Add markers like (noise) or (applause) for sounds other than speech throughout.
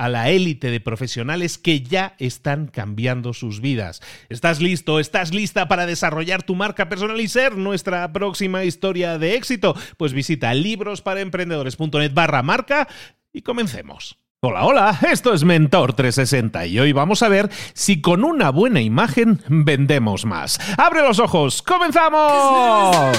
a la élite de profesionales que ya están cambiando sus vidas. ¿Estás listo? ¿Estás lista para desarrollar tu marca personal y ser nuestra próxima historia de éxito? Pues visita librosparaemprendedores.net barra marca y comencemos. Hola, hola, esto es Mentor 360 y hoy vamos a ver si con una buena imagen vendemos más. ¡Abre los ojos! ¡Comenzamos!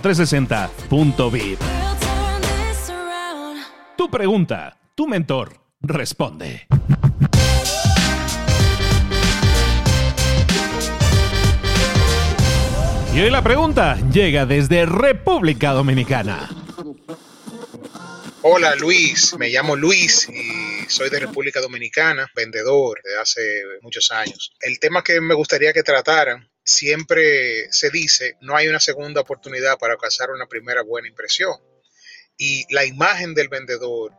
mentor360.vip. Tu pregunta, tu mentor responde. Y hoy la pregunta llega desde República Dominicana. Hola Luis, me llamo Luis y soy de República Dominicana, vendedor de hace muchos años. El tema que me gustaría que trataran siempre se dice, no hay una segunda oportunidad para alcanzar una primera buena impresión. Y la imagen del vendedor,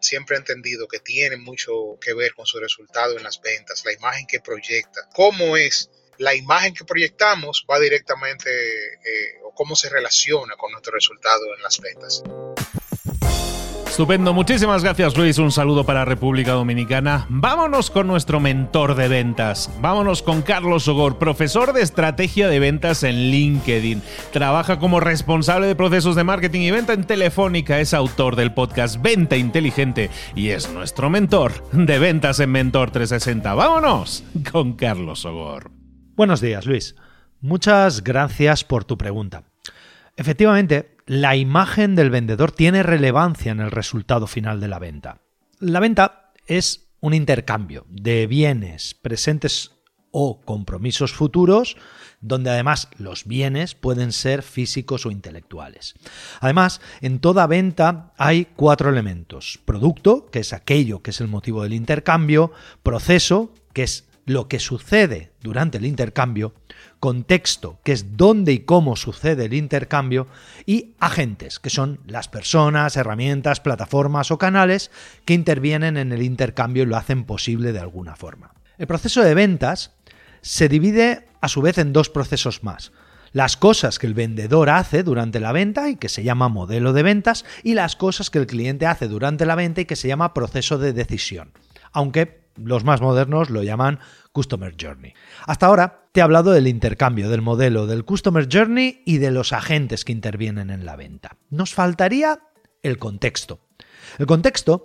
siempre he entendido que tiene mucho que ver con su resultado en las ventas, la imagen que proyecta, cómo es la imagen que proyectamos va directamente eh, o cómo se relaciona con nuestro resultado en las ventas. Estupendo, muchísimas gracias Luis, un saludo para República Dominicana. Vámonos con nuestro mentor de ventas, vámonos con Carlos Ogor, profesor de estrategia de ventas en LinkedIn. Trabaja como responsable de procesos de marketing y venta en Telefónica, es autor del podcast Venta Inteligente y es nuestro mentor de ventas en Mentor 360. Vámonos con Carlos Ogor. Buenos días Luis, muchas gracias por tu pregunta. Efectivamente, la imagen del vendedor tiene relevancia en el resultado final de la venta. La venta es un intercambio de bienes presentes o compromisos futuros, donde además los bienes pueden ser físicos o intelectuales. Además, en toda venta hay cuatro elementos. Producto, que es aquello que es el motivo del intercambio, proceso, que es lo que sucede durante el intercambio, contexto, que es dónde y cómo sucede el intercambio, y agentes, que son las personas, herramientas, plataformas o canales que intervienen en el intercambio y lo hacen posible de alguna forma. El proceso de ventas se divide a su vez en dos procesos más. Las cosas que el vendedor hace durante la venta y que se llama modelo de ventas y las cosas que el cliente hace durante la venta y que se llama proceso de decisión. Aunque los más modernos lo llaman Customer Journey. Hasta ahora te he hablado del intercambio, del modelo, del Customer Journey y de los agentes que intervienen en la venta. Nos faltaría el contexto. El contexto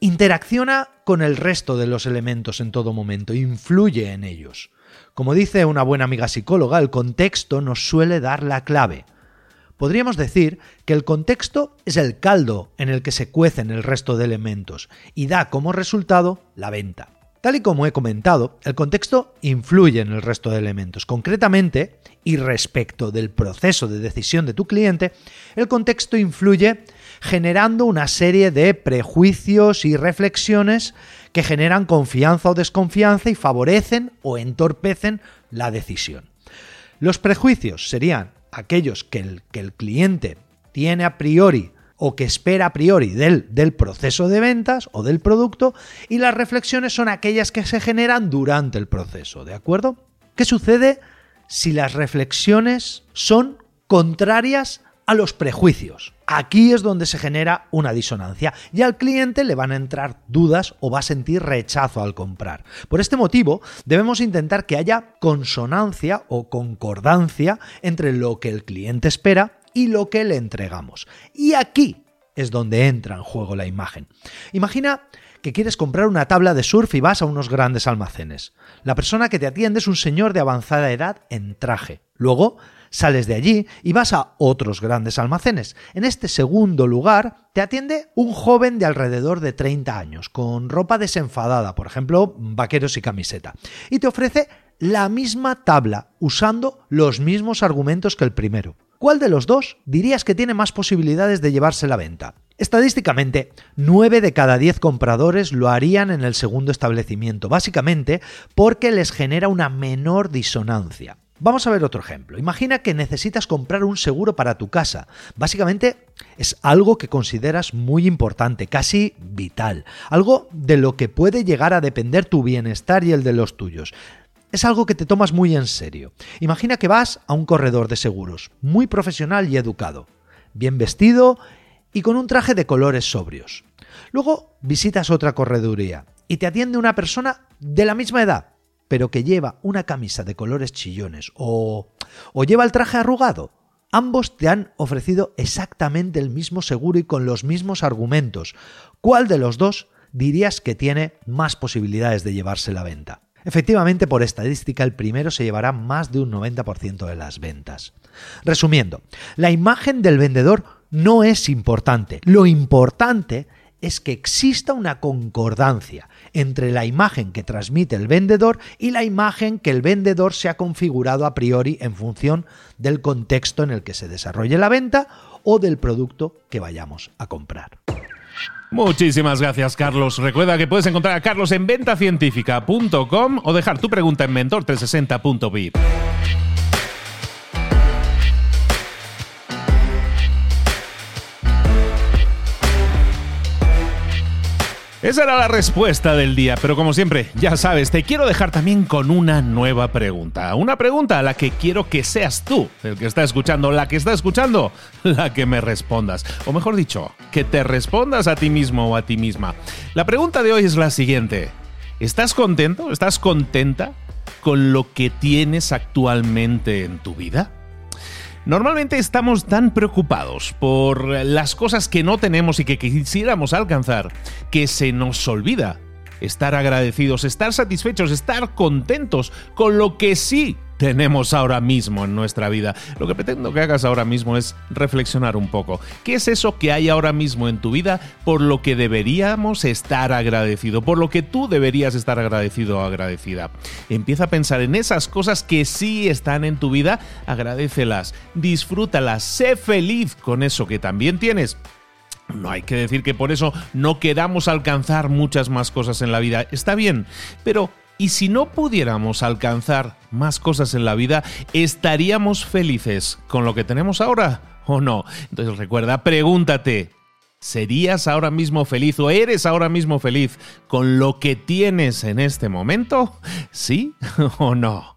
interacciona con el resto de los elementos en todo momento, influye en ellos. Como dice una buena amiga psicóloga, el contexto nos suele dar la clave. Podríamos decir que el contexto es el caldo en el que se cuecen el resto de elementos y da como resultado la venta. Tal y como he comentado, el contexto influye en el resto de elementos. Concretamente, y respecto del proceso de decisión de tu cliente, el contexto influye generando una serie de prejuicios y reflexiones que generan confianza o desconfianza y favorecen o entorpecen la decisión. Los prejuicios serían aquellos que el, que el cliente tiene a priori o que espera a priori del, del, proceso de ventas o del producto y las reflexiones son aquellas que se generan durante el proceso, ¿de acuerdo? ¿Qué sucede si las reflexiones son contrarias a los prejuicios? Aquí es donde se genera una disonancia y al cliente le van a entrar dudas o va a sentir rechazo al comprar. Por este motivo, debemos intentar que haya consonancia o concordancia entre lo que el cliente espera y lo que le entregamos. Y aquí es donde entra en juego la imagen. Imagina que quieres comprar una tabla de surf y vas a unos grandes almacenes. La persona que te atiende es un señor de avanzada edad en traje. Luego, sales de allí y vas a otros grandes almacenes. En este segundo lugar, te atiende un joven de alrededor de 30 años, con ropa desenfadada, por ejemplo, vaqueros y camiseta, y te ofrece la misma tabla, usando los mismos argumentos que el primero. ¿Cuál de los dos dirías que tiene más posibilidades de llevarse la venta? Estadísticamente, 9 de cada 10 compradores lo harían en el segundo establecimiento, básicamente porque les genera una menor disonancia. Vamos a ver otro ejemplo. Imagina que necesitas comprar un seguro para tu casa. Básicamente es algo que consideras muy importante, casi vital, algo de lo que puede llegar a depender tu bienestar y el de los tuyos. Es algo que te tomas muy en serio. Imagina que vas a un corredor de seguros, muy profesional y educado, bien vestido y con un traje de colores sobrios. Luego visitas otra correduría y te atiende una persona de la misma edad, pero que lleva una camisa de colores chillones o, o lleva el traje arrugado. Ambos te han ofrecido exactamente el mismo seguro y con los mismos argumentos. ¿Cuál de los dos dirías que tiene más posibilidades de llevarse la venta? Efectivamente, por estadística, el primero se llevará más de un 90% de las ventas. Resumiendo, la imagen del vendedor no es importante. Lo importante es que exista una concordancia entre la imagen que transmite el vendedor y la imagen que el vendedor se ha configurado a priori en función del contexto en el que se desarrolle la venta o del producto que vayamos a comprar. Muchísimas gracias, Carlos. Recuerda que puedes encontrar a Carlos en ventacientífica.com o dejar tu pregunta en mentor360.vip. Esa era la respuesta del día, pero como siempre, ya sabes, te quiero dejar también con una nueva pregunta. Una pregunta a la que quiero que seas tú, el que está escuchando, la que está escuchando, (laughs) la que me respondas. O mejor dicho, que te respondas a ti mismo o a ti misma. La pregunta de hoy es la siguiente. ¿Estás contento? ¿Estás contenta con lo que tienes actualmente en tu vida? Normalmente estamos tan preocupados por las cosas que no tenemos y que quisiéramos alcanzar que se nos olvida estar agradecidos, estar satisfechos, estar contentos con lo que sí tenemos ahora mismo en nuestra vida. Lo que pretendo que hagas ahora mismo es reflexionar un poco. ¿Qué es eso que hay ahora mismo en tu vida por lo que deberíamos estar agradecido? Por lo que tú deberías estar agradecido o agradecida. Empieza a pensar en esas cosas que sí están en tu vida, agradecelas, disfrútalas, sé feliz con eso que también tienes. No hay que decir que por eso no queramos alcanzar muchas más cosas en la vida. Está bien, pero y si no pudiéramos alcanzar más cosas en la vida, ¿estaríamos felices con lo que tenemos ahora o no? Entonces recuerda, pregúntate, ¿serías ahora mismo feliz o eres ahora mismo feliz con lo que tienes en este momento? ¿Sí (laughs) o no?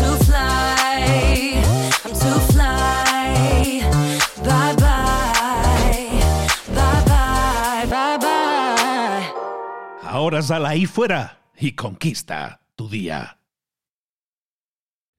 Ahora sal ahí fuera y conquista tu día.